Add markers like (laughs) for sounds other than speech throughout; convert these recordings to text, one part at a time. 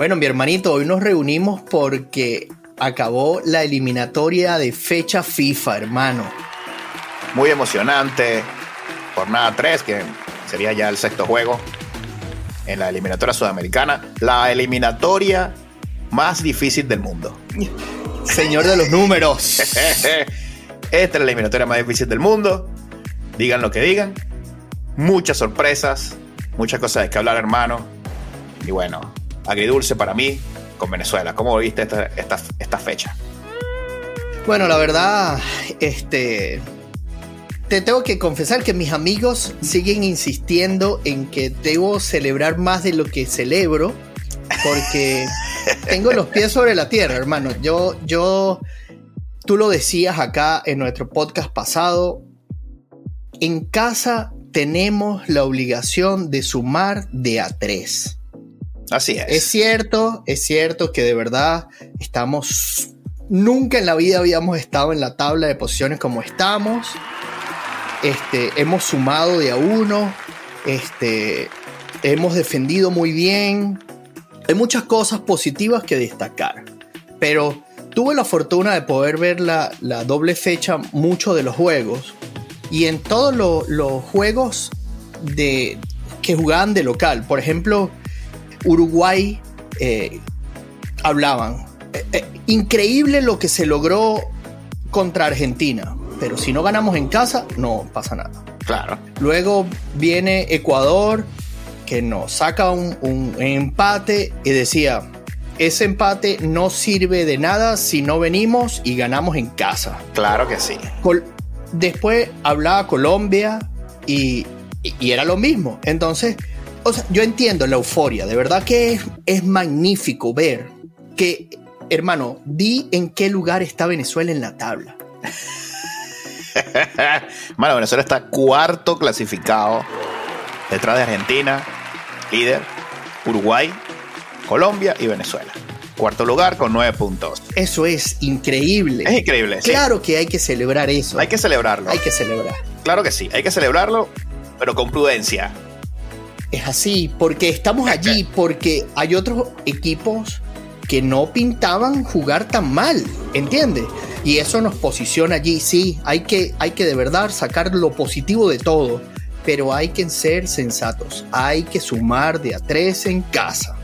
Bueno, mi hermanito, hoy nos reunimos porque acabó la eliminatoria de fecha FIFA, hermano. Muy emocionante. Jornada 3, que sería ya el sexto juego en la eliminatoria sudamericana. La eliminatoria más difícil del mundo. (laughs) Señor de los números. (laughs) Esta es la eliminatoria más difícil del mundo. Digan lo que digan. Muchas sorpresas, muchas cosas de que hablar, hermano. Y bueno, agridulce para mí con Venezuela. ¿Cómo viste esta, esta, fecha? Bueno, la verdad, este, te tengo que confesar que mis amigos siguen insistiendo en que debo celebrar más de lo que celebro, porque (laughs) tengo los pies sobre la tierra, hermano. Yo, yo, tú lo decías acá en nuestro podcast pasado, en casa tenemos la obligación de sumar de a tres. Así es. Es cierto, es cierto que de verdad estamos. Nunca en la vida habíamos estado en la tabla de posiciones como estamos. Este, hemos sumado de a uno. Este, hemos defendido muy bien. Hay muchas cosas positivas que destacar. Pero tuve la fortuna de poder ver la, doble fecha mucho de los juegos. Y en todos los juegos de, que jugaban de local, por ejemplo, Uruguay eh, hablaban. Eh, eh, increíble lo que se logró contra Argentina, pero si no ganamos en casa, no pasa nada. Claro. Luego viene Ecuador, que nos saca un, empate y decía, ese empate no sirve de nada si no venimos y ganamos en casa. Claro que sí. Después hablaba Colombia y, y, era lo mismo. Entonces, o sea, yo entiendo la euforia, de verdad que es, magnífico ver que, hermano, di en qué lugar está Venezuela en la tabla. (laughs) bueno, Venezuela está cuarto clasificado detrás de Argentina, líder, Uruguay, Colombia y Venezuela. Cuarto lugar con nueve puntos. Eso es increíble. Es increíble. Claro que hay que celebrar eso. Hay que celebrarlo. Hay que celebrar. Claro que sí, hay que celebrarlo, pero con prudencia es así, porque estamos allí, porque hay otros equipos que no pintaban jugar tan mal, ¿entiendes? Y eso nos posiciona allí, sí, hay que, hay que de verdad sacar lo positivo de todo, pero hay que ser sensatos, hay que sumar de a tres en casa.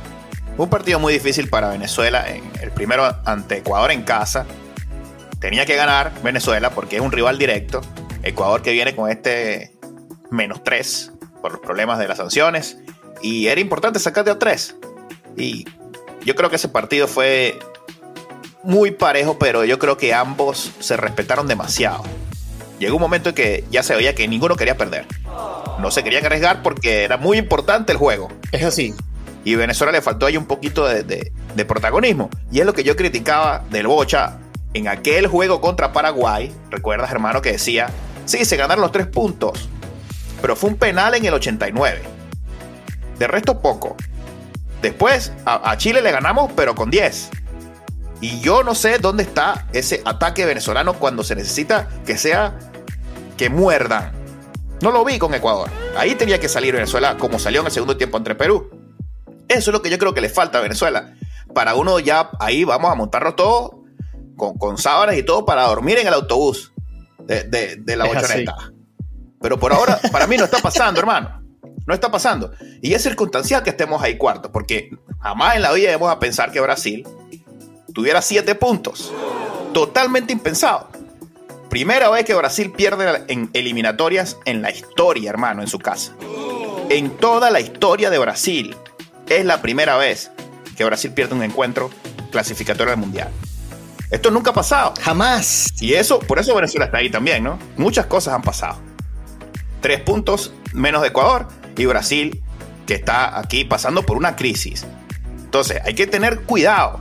Un partido muy difícil para Venezuela, en el primero ante Ecuador en casa. Tenía que ganar Venezuela porque es un rival directo. Ecuador que viene con este menos tres por los problemas de las sanciones. Y era importante sacar de a tres. Y yo creo que ese partido fue muy parejo, pero yo creo que ambos se respetaron demasiado. Llegó un momento en que ya se veía que ninguno quería perder. No se querían arriesgar porque era muy importante el juego. Es así. Y Venezuela le faltó ahí un poquito de, de protagonismo. Y es lo que yo criticaba del Bocha en aquel juego contra Paraguay. Recuerdas, hermano, que decía, sí, se ganaron los tres puntos, pero fue un penal en el 89. De resto, poco. Después, a, Chile le ganamos, pero con 10. Y yo no sé dónde está ese ataque venezolano cuando se necesita que sea que muerdan. No lo vi con Ecuador. Ahí tenía que salir Venezuela como salió en el segundo tiempo entre Perú. Eso es lo que yo creo que le falta a Venezuela. Para uno ya ahí vamos a montarlo todo con, con sábanas y todo para dormir en el autobús de, la bochoneta. Pero por ahora, para mí no está pasando, hermano. No está pasando. Y es circunstancial que estemos ahí cuarto, porque jamás en la vida vamos a pensar que Brasil tuviera siete puntos. Totalmente impensado. Primera vez que Brasil pierde en eliminatorias en la historia, hermano, en su casa. En toda la historia de Brasil. Es la primera vez que Brasil pierde un encuentro clasificatorio del Mundial. Esto nunca ha pasado. Jamás. Y eso, por eso Venezuela está ahí también, ¿no? Muchas cosas han pasado tres puntos menos de Ecuador y Brasil, que está aquí pasando por una crisis. Entonces, hay que tener cuidado,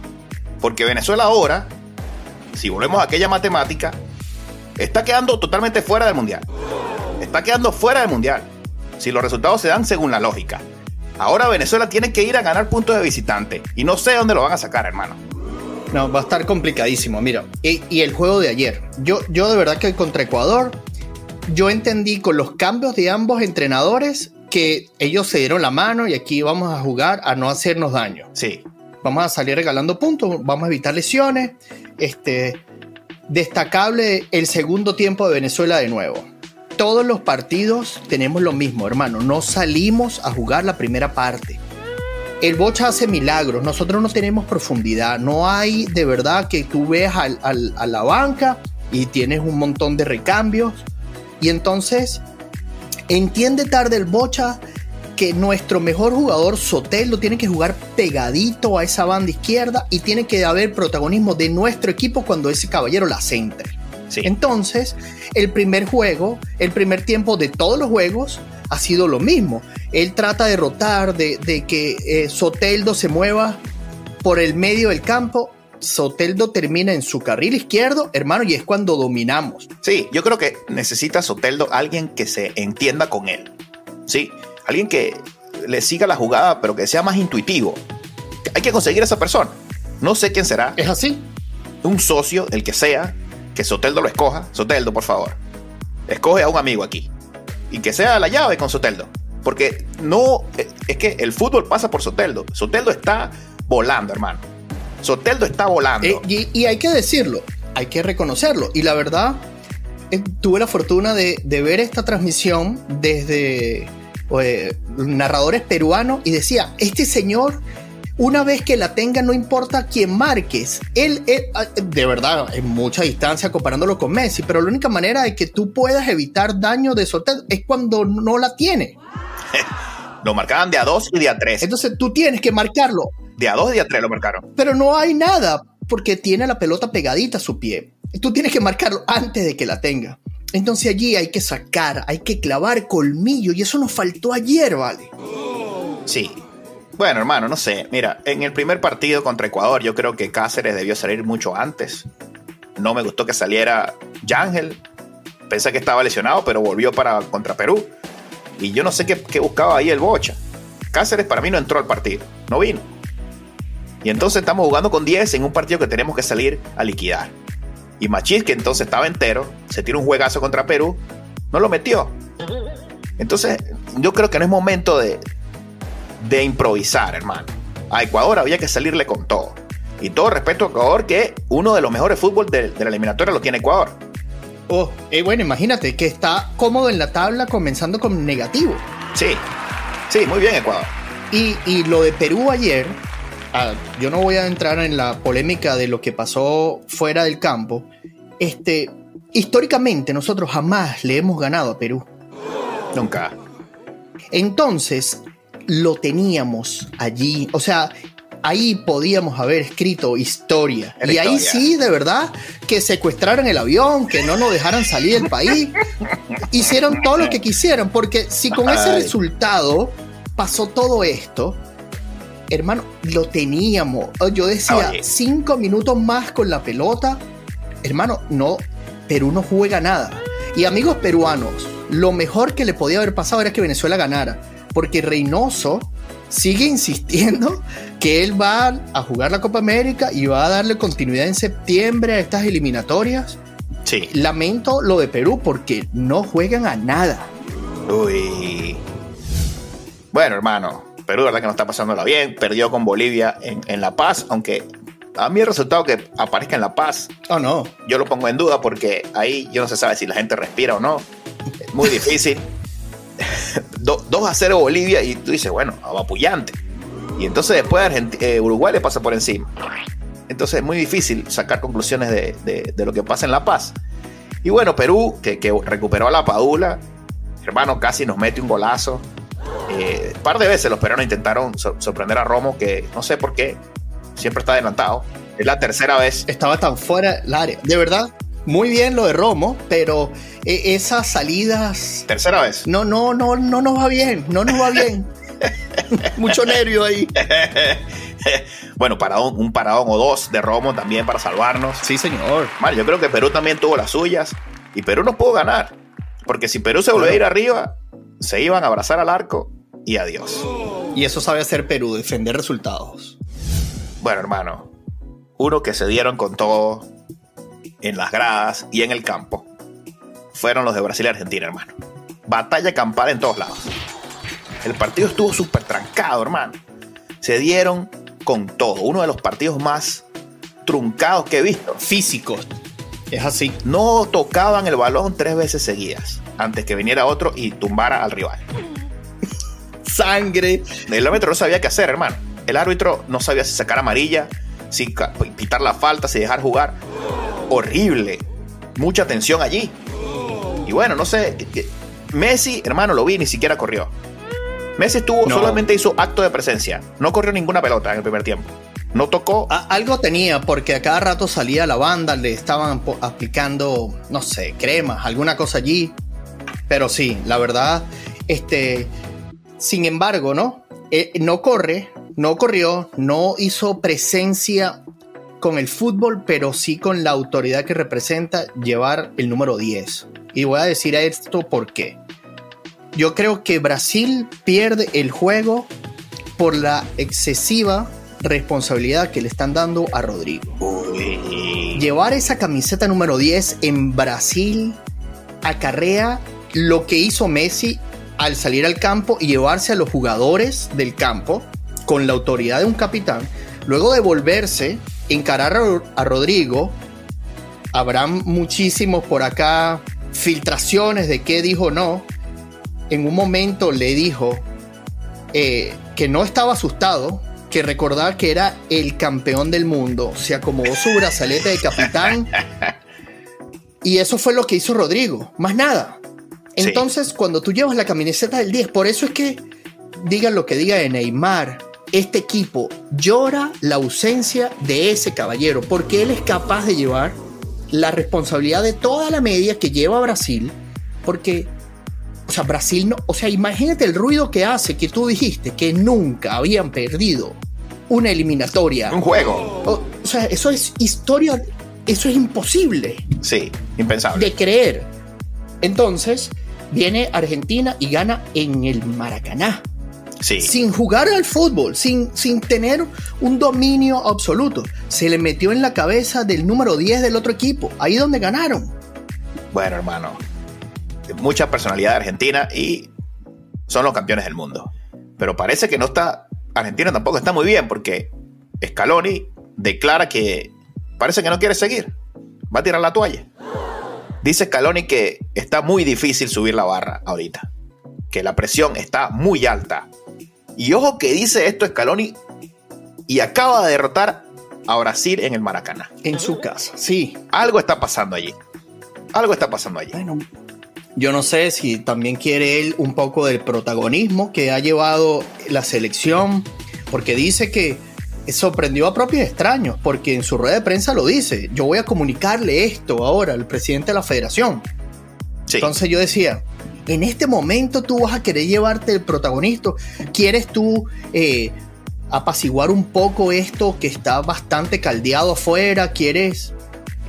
Porque Venezuela ahora, si volvemos a aquella matemática, está quedando totalmente fuera del Mundial. Está quedando fuera del Mundial. Si los resultados se dan según la lógica. Ahora Venezuela tiene que ir a ganar puntos de visitante. Y no sé dónde lo van a sacar, hermano. No, va a estar complicadísimo. Mira, y, el juego de ayer. Yo, yo de verdad que contra Ecuador, yo entendí con los cambios de ambos entrenadores que ellos se dieron la mano y aquí vamos a jugar a no hacernos daño. Sí. Vamos a salir regalando puntos, vamos a evitar lesiones. Este, destacable el segundo tiempo de Venezuela de nuevo. Todos los partidos tenemos lo mismo, hermano. No salimos a jugar la primera parte. El Bocha hace milagros. Nosotros no tenemos profundidad. No hay de verdad que tú veas a la banca y tienes un montón de recambios. Y entonces entiende tarde el Bocha que nuestro mejor jugador Sotelo tiene que jugar pegadito a esa banda izquierda y tiene que haber protagonismo de nuestro equipo cuando ese caballero la centre. Entonces, el primer juego, el primer tiempo de todos los juegos ha sido lo mismo. Él trata de rotar, de, que eh, Soteldo se mueva por el medio del campo. Soteldo termina en su carril izquierdo, hermano, y es cuando dominamos. Sí, yo creo que necesita Soteldo alguien que se entienda con él. Sí, alguien que le siga la jugada, pero que sea más intuitivo. Hay que conseguir a esa persona. No sé quién será. Es así. Un socio, el que sea, que Soteldo lo escoja. Soteldo, por favor. Escoge a un amigo aquí. Y que sea la llave con Soteldo. Porque no, es que el fútbol pasa por Soteldo. Soteldo está volando, hermano. Soteldo está volando. Eh, y, hay que decirlo, hay que reconocerlo. Y la verdad, eh, tuve la fortuna de, de ver esta transmisión desde pues, narradores peruanos y decía, este señor, una vez que la tenga, no importa quién marques, él, ah, de verdad, en mucha distancia comparándolo con Messi, pero la única manera de que tú puedas evitar daño de soltar es cuando no la tiene. (laughs) lo marcaban de a dos y de a tres. Entonces tú tienes que marcarlo. De a dos y de a tres lo marcaron. Pero no hay nada porque tiene la pelota pegadita a su pie. Tú tienes que marcarlo antes de que la tenga. Entonces allí hay que sacar, hay que clavar colmillo y eso nos faltó ayer, ¿vale? Sí. Bueno, hermano, no sé. Mira, en el primer partido contra Ecuador yo creo que Cáceres debió salir mucho antes. No me gustó que saliera Yángel. Pensé que estaba lesionado, pero volvió para contra Perú. Y yo no sé qué, qué buscaba ahí el Bocha. Cáceres para mí no entró al partido, no vino. Y entonces estamos jugando con 10 en un partido que tenemos que salir a liquidar. Y Machís, que entonces estaba entero, se tiró un juegazo contra Perú, no lo metió. Entonces, yo creo que no es momento de, de improvisar, hermano. A Ecuador había que salirle con todo. Y todo respeto a Ecuador, que uno de los mejores fútbol de, la eliminatoria lo tiene Ecuador. Oh, eh, bueno, imagínate que está cómodo en la tabla comenzando con negativo. Sí, sí, muy bien Ecuador. Y, y lo de Perú ayer, yo no voy a entrar en la polémica de lo que pasó fuera del campo. Este, históricamente nosotros jamás le hemos ganado a Perú. Nunca. Entonces, lo teníamos allí. O sea, ahí podíamos haber escrito historia. y ahí sí, de verdad, que secuestraron el avión, que no nos dejaran salir del país. (laughs) Hicieron todo lo que quisieran, porque si con ese resultado pasó todo esto, hermano, lo teníamos. Oh, yo decía, cinco minutos más con la pelota. Hermano, no, Perú no juega nada. Y amigos peruanos, lo mejor que le podía haber pasado era que Venezuela ganara. Porque Reynoso sigue insistiendo (laughs) que él va a jugar la Copa América y va a darle continuidad en septiembre a estas eliminatorias. Sí. Lamento lo de Perú porque no juegan a nada. Uy. Bueno, hermano, Perú, verdad que no está pasándola bien. Perdió con Bolivia en, La Paz, aunque a mí el resultado que aparezca en La Paz. Oh, no. Yo lo pongo en duda porque ahí yo no se sabe si la gente respira o no. Es muy difícil. (laughs) 2 a 0 Bolivia y tú dices, bueno, apapullante. Y entonces después eh, Uruguay le pasa por encima. Entonces es muy difícil sacar conclusiones de, lo que pasa en La Paz. Y bueno, Perú, que, que recuperó a la Padula, hermano, casi nos mete un golazo. Eh, un par de veces los peruanos intentaron sorprender a Romo, que no sé por qué, siempre está adelantado. Es la tercera vez. Estaba tan fuera del área. De verdad, muy bien lo de Romo, pero eh, esas salidas. Tercera vez. No, no, no, no nos va bien, no nos va bien. (laughs) Mucho nervio ahí. (laughs) bueno, paradón, un paradón o dos de Romo también para salvarnos. Sí, señor. Mal, yo creo que Perú también tuvo las suyas y Perú no pudo ganar. Porque si Perú se volvió a ir arriba, se iban a abrazar al arco y adiós. Y eso sabe hacer Perú, defender resultados. Bueno, hermano, uno que se dieron con todo en las gradas y en el campo fueron los de Brasil y Argentina, hermano. Batalla campal en todos lados. El partido estuvo súper trancado, hermano. Se dieron con todo. Uno de los partidos más truncados que he visto. Físicos. Es así. No tocaban el balón tres veces seguidas antes que viniera otro y tumbara al rival. Sangre. El árbitro no sabía qué hacer, hermano. El árbitro no sabía si sacar amarilla, si pitar la falta, si dejar jugar. Horrible. Mucha tensión allí. Y bueno, no sé. Messi, hermano, lo vi, ni siquiera corrió. Messi estuvo, solamente hizo acto de presencia. No corrió ninguna pelota en el primer tiempo. No tocó. algo tenía, porque a cada rato salía la banda, le estaban aplicando, no sé, cremas, alguna cosa allí. Pero sí, la verdad, este. Sin embargo, ¿no? Eh, no corre, no corrió, no hizo presencia con el fútbol, pero sí con la autoridad que representa llevar el número 10. Y voy a decir esto por qué. Yo creo que Brasil pierde el juego por la excesiva responsabilidad que le están dando a Rodrigo. Llevar esa camiseta número 10 en Brasil acarrea lo que hizo Messi al salir al campo y llevarse a los jugadores del campo con la autoridad de un capitán, luego de volverse, encarar a Rodrigo, habrán muchísimos por acá filtraciones de qué dijo no. En un momento le dijo eh, que no estaba asustado, que recordaba que era el campeón del mundo, se acomodó su brazalete de capitán (laughs) y eso fue lo que hizo Rodrigo, más nada. Entonces, cuando tú llevas la camiseta del 10, por eso es que digan lo que diga de Neymar, este equipo llora la ausencia de ese caballero, porque él es capaz de llevar la responsabilidad de toda la media que lleva Brasil, porque, o sea, Brasil no, o sea, imagínate el ruido que hace que tú dijiste que nunca habían perdido una eliminatoria. Un juego. O, sea, eso es historia, eso es imposible. Sí, impensable. De creer. Entonces, viene Argentina y gana en el Maracaná. Sí. Sin jugar al fútbol, sin, sin tener un dominio absoluto. Se le metió en la cabeza del número 10 del otro equipo. Ahí donde ganaron. Bueno, hermano. Mucha personalidad de Argentina y son los campeones del mundo. Pero parece que no está. Argentina tampoco está muy bien porque Scaloni declara que parece que no quiere seguir. Va a tirar la toalla. Dice Scaloni que está muy difícil subir la barra ahorita. Que la presión está muy alta. Y ojo que dice esto Scaloni y acaba de derrotar a Brasil en el Maracaná. En su casa, sí. Algo está pasando allí. Algo está pasando allí. Bueno, yo no sé si también quiere él un poco del protagonismo que ha llevado la selección, porque dice que sorprendió a propios extraños, porque en su rueda de prensa lo dice, yo voy a comunicarle esto ahora al presidente de la federación. Entonces yo decía, en este momento tú vas a querer llevarte el protagonista, quieres tú eh, apaciguar un poco esto que está bastante caldeado afuera, quieres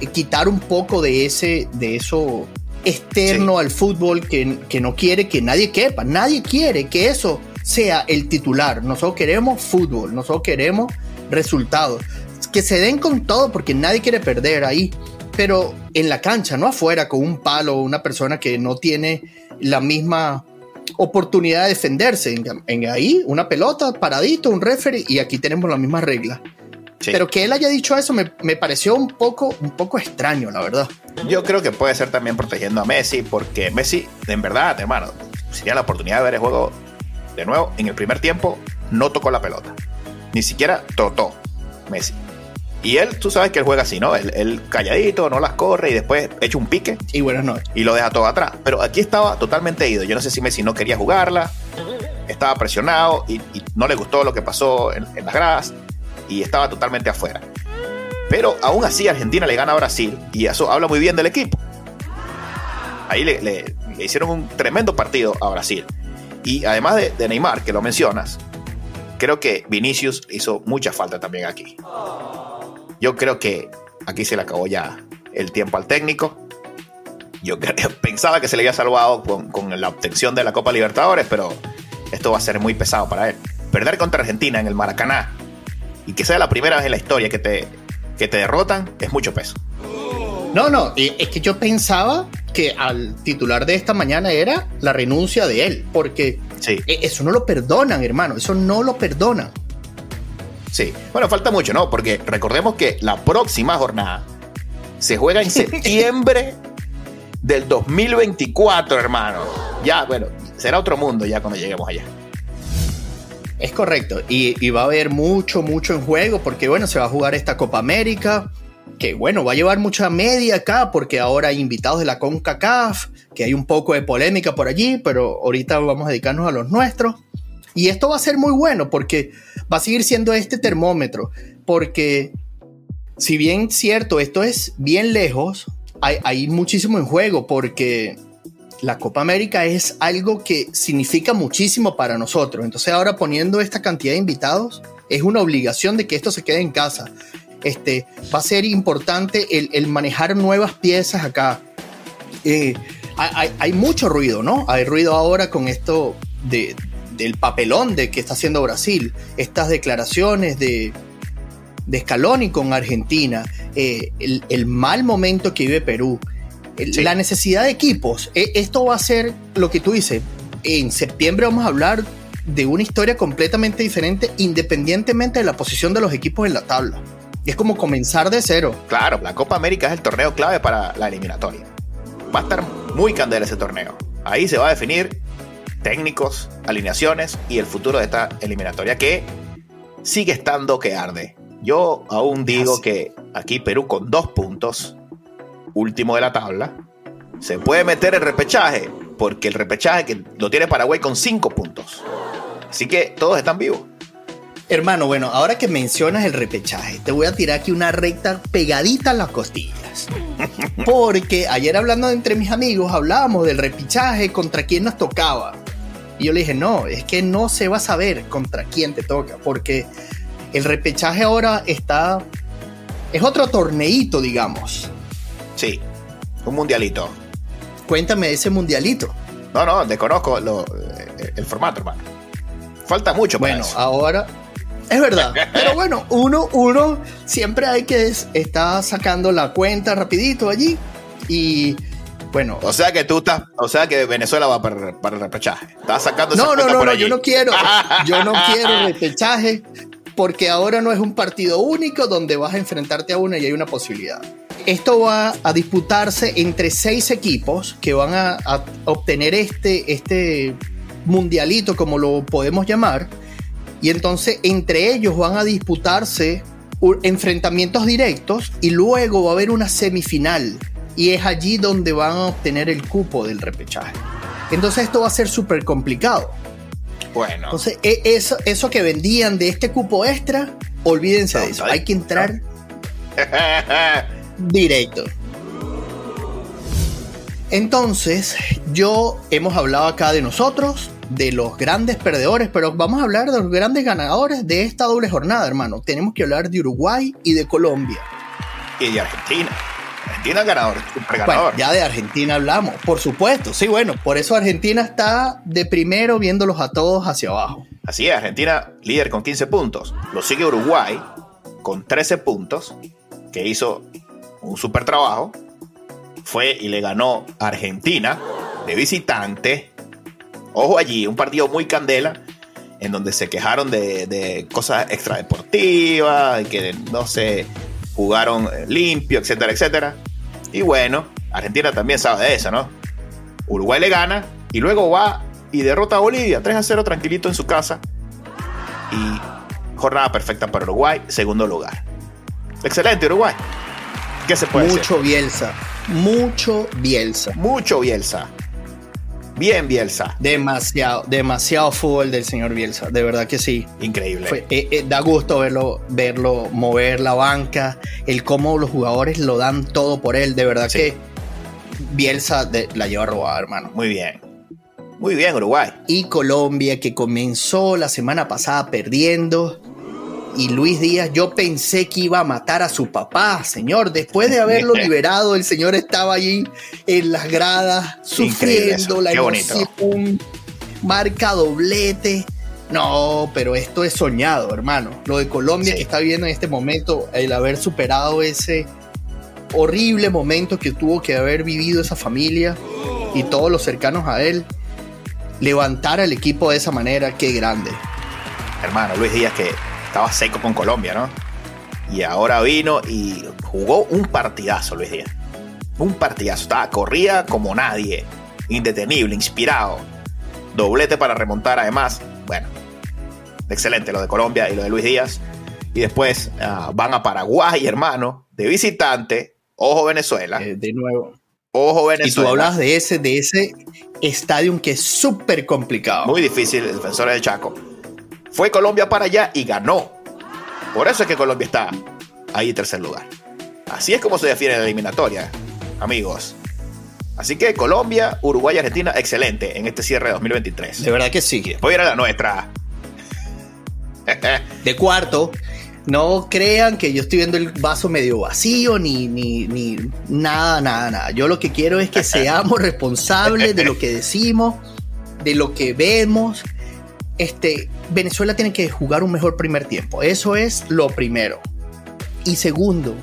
eh, quitar un poco de ese, de eso externo al fútbol que, que no quiere que nadie quepa, nadie quiere que eso sea el titular. Nosotros queremos fútbol, nosotros queremos resultados. Que se den con todo porque nadie quiere perder ahí. Pero en la cancha, no afuera con un palo, una persona que no tiene la misma oportunidad de defenderse. En, ahí, una pelota, paradito, un referee, y aquí tenemos las mismas reglas. Pero que él haya dicho eso me, me, pareció un poco, un poco extraño, la verdad. Yo creo que puede ser también protegiendo a Messi, porque Messi, en verdad, hermano, sería la oportunidad de ver el juego de nuevo. En el primer tiempo, no tocó la pelota. Ni siquiera trató Messi. Y él, tú sabes que él juega así, ¿no? Él, calladito, no las corre y después echa un pique. Y bueno, no. Y lo deja todo atrás. Pero aquí estaba totalmente ido. Yo no sé si Messi no quería jugarla, estaba presionado y, no le gustó lo que pasó en, las gradas y estaba totalmente afuera. Pero aún así Argentina le gana a Brasil y eso habla muy bien del equipo. Ahí le, hicieron un tremendo partido a Brasil. Y además de, de Neymar, que lo mencionas, creo que Vinicius hizo mucha falta también aquí. Yo creo que aquí se le acabó ya el tiempo al técnico. Yo (laughs) pensaba que se le había salvado con, con la obtención de la Copa Libertadores, pero esto va a ser muy pesado para él. Perder contra Argentina en el Maracaná y que sea la primera vez en la historia que te, que te derrotan es mucho peso. No, no, es que yo pensaba que al titular de esta mañana era la renuncia de él, porque sí. E, eso no lo perdonan, hermano, eso no lo perdonan. Sí, bueno, falta mucho, ¿no? Porque recordemos que la próxima jornada se juega en (laughs) septiembre del 2024, hermano. Ya, bueno, será otro mundo ya cuando lleguemos allá. Es correcto, y, va a haber mucho, mucho en juego, porque bueno, se va a jugar esta Copa América, que bueno, va a llevar mucha media acá, porque ahora hay invitados de la CONCACAF, que hay un poco de polémica por allí, pero ahorita vamos a dedicarnos a los nuestros. Y esto va a ser muy bueno, porque va a seguir siendo este termómetro, porque si bien cierto, esto es bien lejos, hay, hay muchísimo en juego, porque la Copa América es algo que significa muchísimo para nosotros. Entonces ahora poniendo esta cantidad de invitados, es una obligación de que esto se quede en casa. Este, va a ser importante el, manejar nuevas piezas acá. Eh, hay, mucho ruido, ¿no? Hay ruido ahora con esto de, del papelón de que está haciendo Brasil, estas declaraciones de, de Scaloni con Argentina, eh, el, el mal momento que vive Perú. La necesidad de equipos, e, esto va a ser lo que tú dices. En septiembre vamos a hablar de una historia completamente diferente independientemente de la posición de los equipos en la tabla. Es como comenzar de cero. Claro, la Copa América es el torneo clave para la eliminatoria. Va a estar muy candela ese torneo. Ahí se va a definir técnicos, alineaciones y el futuro de esta eliminatoria que sigue estando que arde. Yo aún digo que aquí Perú con dos puntos último de la tabla, se puede meter el repechaje, porque el repechaje que lo tiene Paraguay con cinco puntos. Así que todos están vivos. Hermano, bueno, ahora que mencionas el repechaje, te voy a tirar aquí una recta pegadita a las costillas. Porque ayer hablando entre mis amigos hablábamos del repechaje contra quién nos tocaba. Y yo le dije, no, es que no se va a saber contra quién te toca, porque el repechaje ahora está... Es otro torneito, digamos. Sí, un mundialito. Cuéntame ese mundialito. No, no, desconozco lo, eh, el formato, hermano. Falta mucho para Bueno, ahora es verdad. Pero bueno, uno, uno siempre hay que estar sacando la cuenta rapidito allí. Y bueno. O sea que tú estás, o sea que Venezuela va para, el repechaje. Estás sacando No, no, no, no, yo no quiero. (laughs) yo no quiero repechaje porque ahora no es un partido único donde vas a enfrentarte a uno y hay una posibilidad. Esto va a disputarse entre seis equipos que van a, obtener este, este mundialito, como lo podemos llamar, y entonces entre ellos van a disputarse enfrentamientos directos y luego va a haber una semifinal y es allí donde van a obtener el cupo del repechaje. Entonces esto va a ser súper complicado. Bueno. Entonces e, eso, eso que vendían de este cupo extra, olvídense de eso. Hay que entrar (laughs) directo. Entonces, yo hemos hablado acá de nosotros, de los grandes perdedores, pero vamos a hablar de los grandes ganadores de esta doble jornada, hermano. Tenemos que hablar de Uruguay y de Colombia. Y de Argentina. Argentina ganador, ganador. ya de Argentina hablamos, por supuesto. Sí, bueno, por eso Argentina está de primero viéndolos a todos hacia abajo. Así es, Argentina líder con 15 puntos. Lo sigue Uruguay con 13 puntos, que hizo un super trabajo, fue y le ganó a Argentina de visitante. Ojo allí, un partido muy candela, en donde se quejaron de, cosas extradeportivas, de que no se jugaron limpio, etcétera, etcétera. Y bueno, Argentina también sabe de eso, ¿no? Uruguay le gana y luego va y derrota a Bolivia 3 a 0 tranquilito en su casa. Y jornada perfecta para Uruguay, segundo lugar. Excelente Uruguay. ¿Qué se puede Mucho Bielsa. Mucho Bielsa. Mucho Bielsa. Bien Bielsa. Demasiado, demasiado fútbol del señor Bielsa. De verdad que sí. Increíble. Eh, eh, da gusto verlo, verlo mover la banca, el cómo los jugadores lo dan todo por él. De verdad que Bielsa la lleva robada, hermano. Muy bien. Muy bien, Uruguay. Y Colombia, que comenzó la semana pasada perdiendo. Y Luis Díaz, yo pensé que iba a matar a su papá, señor. Después de haberlo (laughs) liberado, el señor estaba allí en las gradas, sufriendo la emoción, marca doblete. No, pero esto es soñado, hermano. Lo de Colombia que está viviendo en este momento, el haber superado ese horrible momento que tuvo que haber vivido esa familia y todos los cercanos a él, levantar al equipo de esa manera, qué grande. Hermano, Luis Díaz que estaba seco con Colombia, ¿no? Y ahora vino y jugó un partidazo, Luis Díaz. Un partidazo. Estaba, corría como nadie. Indetenible, inspirado. Doblete para remontar, además. Bueno, excelente lo de Colombia y lo de Luis Díaz. Y después ah, van a Paraguay, hermano, de visitante. Ojo Venezuela. Eh, de nuevo. Ojo Venezuela. Y tú hablas de ese, de ese estadio que es súper complicado. Muy difícil, el defensor del Chaco. Fue Colombia para allá y ganó. Por eso es que Colombia está ahí en tercer lugar. Así es como se define la eliminatoria, amigos. Así que Colombia, Uruguay y Argentina, excelente en este cierre de 2023. De verdad que sí. Y después la nuestra. (laughs) de cuarto, no crean que yo estoy viendo el vaso medio vacío, ni, ni, ni nada, nada, nada. Yo lo que quiero es que (laughs) seamos responsables de lo que decimos, de lo que vemos. Este, Venezuela tiene que jugar un mejor primer tiempo. Eso es lo primero. Y segundo,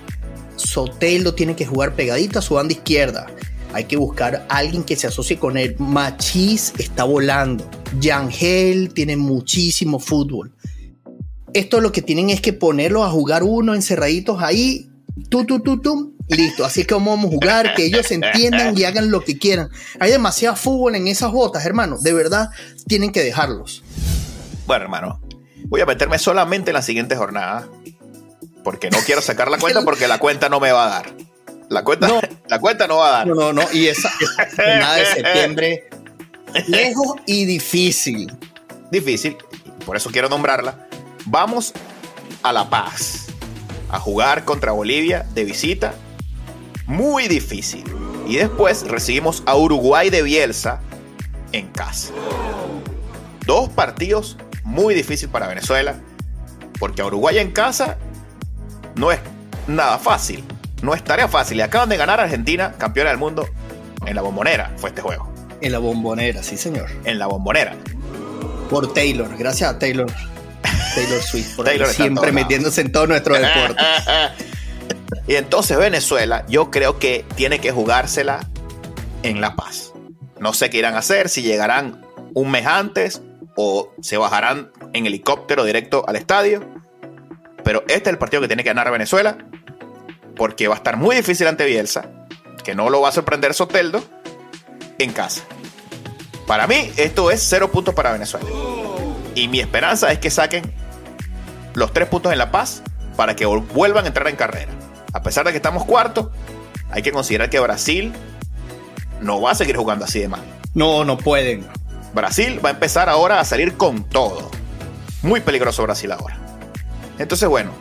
Sotelo tiene que jugar pegadito a su banda izquierda. Hay que buscar a alguien que se asocie con él. Machís está volando. Yangel tiene muchísimo fútbol esto lo que tienen es que ponerlos a jugar uno encerraditos ahí, tú, tú, tú, listo. Así que vamos a jugar, que ellos entiendan y hagan lo que quieran. Hay demasiado fútbol en esas botas, hermano. De verdad, tienen que dejarlos. Bueno, hermano, voy a meterme solamente en la siguiente jornada. Porque no quiero sacar la cuenta porque la cuenta no me va a dar. La cuenta no, (laughs) la cuenta no va a dar. No, no, no. Y esa, jornada de septiembre, (laughs) lejos y difícil. Difícil, por eso quiero nombrarla Vamos a La Paz a jugar contra Bolivia de visita. Muy difícil. Y después recibimos a Uruguay de Bielsa en casa. Dos partidos muy difíciles para Venezuela. Porque a Uruguay en casa no es nada fácil. No es tarea fácil. Y acaban de ganar a Argentina, campeona del mundo, en la bombonera. Fue este juego. En la bombonera, sí, señor. En la bombonera. Por Taylor. Gracias a Taylor. Taylor Swift, siempre metiéndose en todo nuestro deporte. (laughs) y entonces Venezuela, yo creo que tiene que jugársela en La Paz. No sé qué irán a hacer, si llegarán un mes antes o se bajarán en helicóptero directo al estadio. Pero este es el partido que tiene que ganar Venezuela, porque va a estar muy difícil ante Bielsa, que no lo va a sorprender Soteldo, en casa. Para mí, esto es cero puntos para Venezuela. Y mi esperanza es que saquen los tres puntos en La Paz para que vuelvan a entrar en carrera. A pesar de que estamos cuarto, hay que considerar que Brasil no va a seguir jugando así de mal. No, no pueden. Brasil va a empezar ahora a salir con todo. Muy peligroso Brasil ahora. Entonces, bueno,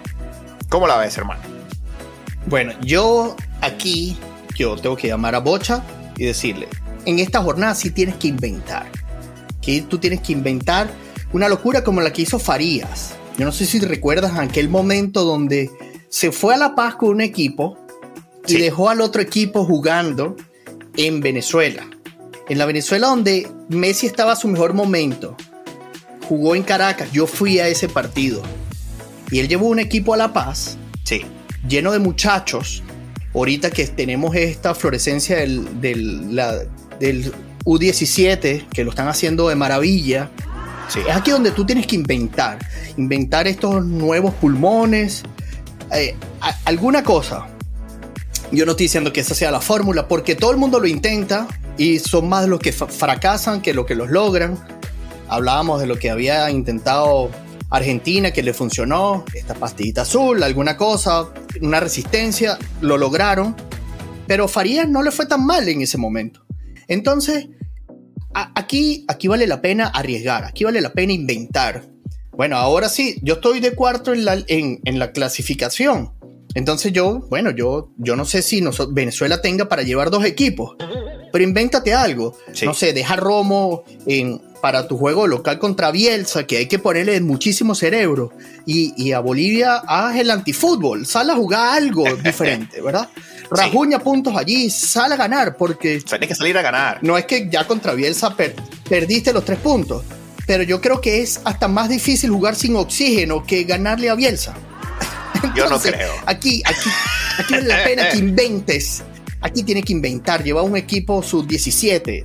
¿cómo la ves, hermano? Bueno, yo aquí, yo tengo que llamar a Bocha y decirle, en esta jornada sí tienes que inventar. Que tú tienes que inventar una locura como la que hizo Farías. Yo no sé si recuerdas aquel momento donde se fue a La Paz con un equipo y dejó al otro equipo jugando en Venezuela. En la Venezuela donde Messi estaba a su mejor momento. Jugó en Caracas. Yo fui a ese partido. Y él llevó un equipo a La Paz. Sí. Lleno de muchachos. Ahorita que tenemos esta florescencia del, del, del U17, que lo están haciendo de maravilla es aquí donde tú tienes que inventar, inventar estos nuevos pulmones, eh, alguna cosa. Yo no estoy diciendo que esa sea la fórmula, porque todo el mundo lo intenta y son más los que fracasan que los que los logran. Hablábamos de lo que había intentado Argentina, que le funcionó, esta pastillita azul, alguna cosa, una resistencia, lo lograron, pero Farías no le fue tan mal en ese momento. Entonces, aquí, aquí vale la pena arriesgar, aquí vale la pena inventar. Bueno, ahora sí, yo estoy de cuarto en la, en, la clasificación. Entonces yo, bueno, yo, yo no sé si Venezuela tenga para llevar dos equipos. Pero invéntate algo. No sé, deja Romo en, para tu juego local contra Bielsa, que hay que ponerle muchísimo cerebro. Y, a Bolivia haz el antifútbol, sal a jugar algo (laughs) diferente, ¿verdad? Rajuña puntos allí, sal a ganar, porque. Tienes que salir a ganar. No es que ya contra Bielsa perdiste los tres puntos, pero yo creo que es hasta más difícil jugar sin oxígeno que ganarle a Bielsa. yo no creo. Aquí, aquí, aquí vale la pena que (laughs) inventes. Aquí tiene que inventar, llevar un equipo sub-17.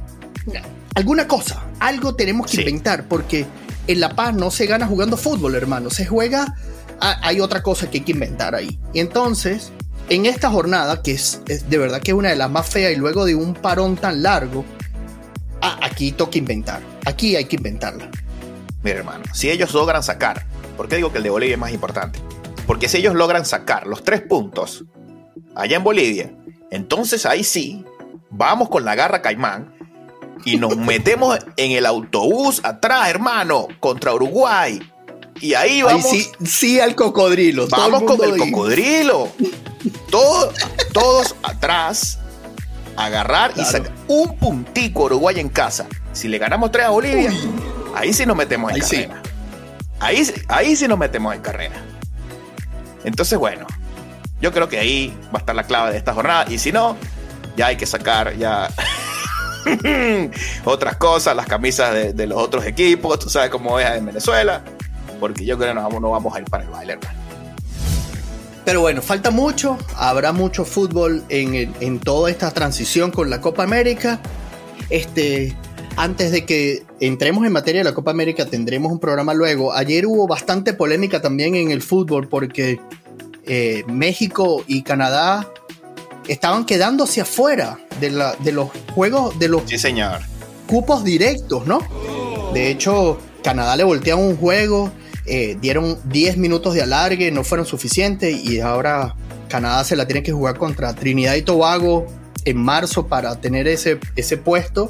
Alguna cosa, algo tenemos que inventar, porque en La Paz no se gana jugando fútbol, hermano. Se juega, ah, hay otra cosa que hay que inventar ahí. Y entonces, en esta jornada, que es, de verdad que es una de las más feas y luego de un parón tan largo, ah, aquí toca inventar. Aquí hay que inventarla. Mira, hermano, si ellos logran sacar, ¿por qué digo que el de Bolivia es más importante? Porque si ellos logran sacar los tres puntos allá en Bolivia, entonces ahí sí, vamos con la garra caimán y nos (laughs) metemos en el autobús atrás, hermano, contra Uruguay. Y ahí vamos. sí, sí al cocodrilo. Vamos con el cocodrilo. (laughs) Todos, todos atrás, agarrar y sacar un puntico Uruguay en casa. Si le ganamos tres a Bolivia, ahí sí nos metemos en carrera. Ahí, ahí sí nos metemos en carrera. Entonces, bueno, yo creo que ahí va a estar la clave de esta jornada. Y si no, ya hay que sacar ya (laughs) otras cosas, las camisas de, los otros equipos. Tú sabes cómo es en Venezuela. Porque yo creo que no vamos, no vamos a ir para el baile, hermano. Pero bueno, falta mucho, habrá mucho fútbol en, toda esta transición con la Copa América. Este, antes de que entremos en materia de la Copa América, tendremos un programa luego. Ayer hubo bastante polémica también en el fútbol porque eh, México y Canadá estaban quedándose afuera de, de los juegos, de los cupos directos, ¿no? De hecho, Canadá le voltearon un juego eh, dieron 10 minutos de alargue, no fueron suficientes y ahora Canadá se la tiene que jugar contra Trinidad y Tobago en marzo para tener ese, ese puesto.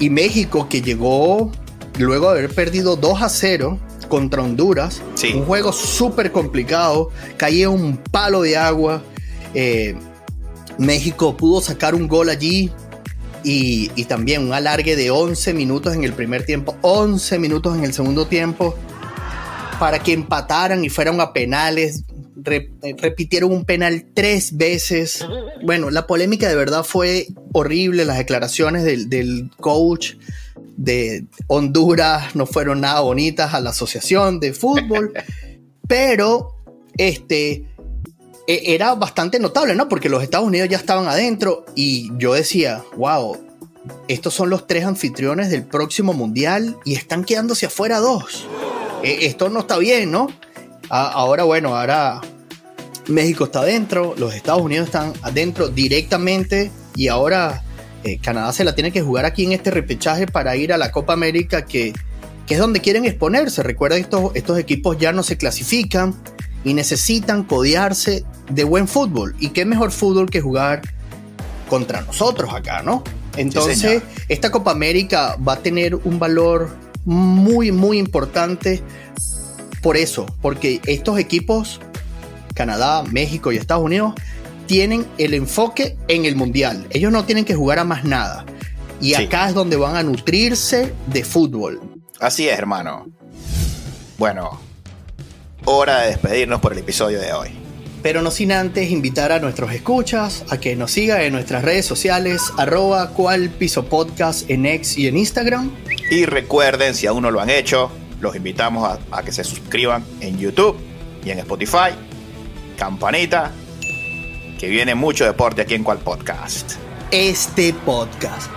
Y México que llegó luego de haber perdido 2 a 0 contra Honduras, un juego súper complicado, caía un palo de agua. Eh, México pudo sacar un gol allí y, y, también un alargue de 11 minutos en el primer tiempo, 11 minutos en el segundo tiempo para que empataran y fueran a penales. repitieron un penal tres veces. Bueno, la polémica de verdad fue horrible. Las declaraciones del, coach de Honduras no fueron nada bonitas a la asociación de fútbol. (laughs) pero este e, era bastante notable, ¿no? Porque los Estados Unidos ya estaban adentro y yo decía, wow, estos son los tres anfitriones del próximo mundial y están quedándose afuera dos. Eh, esto no está bien, ¿no? ahora, bueno, ahora México está adentro, los Estados Unidos están adentro directamente y ahora eh, Canadá se la tiene que jugar aquí en este repechaje para ir a la Copa América que, es donde quieren exponerse. Recuerda, estos, estos equipos ya no se clasifican y necesitan codearse de buen fútbol. ¿Y qué mejor fútbol que jugar contra nosotros acá, ¿no? Entonces, esta Copa América va a tener un valor muy, muy importante por eso, porque estos equipos, Canadá, México y Estados Unidos, tienen el enfoque en el mundial. Ellos no tienen que jugar a más nada. Y acá es donde van a nutrirse de fútbol. Así es, hermano. Bueno, hora de despedirnos por el episodio de hoy. Pero no sin antes invitar a nuestros escuchas a que nos sigan en nuestras redes sociales, arroba cual piso podcast en X y en Instagram y recuerden, si aún no lo han hecho, los invitamos a, que se suscriban en YouTube y en Spotify. Campanita, que viene mucho deporte aquí en Cual Podcast. Este podcast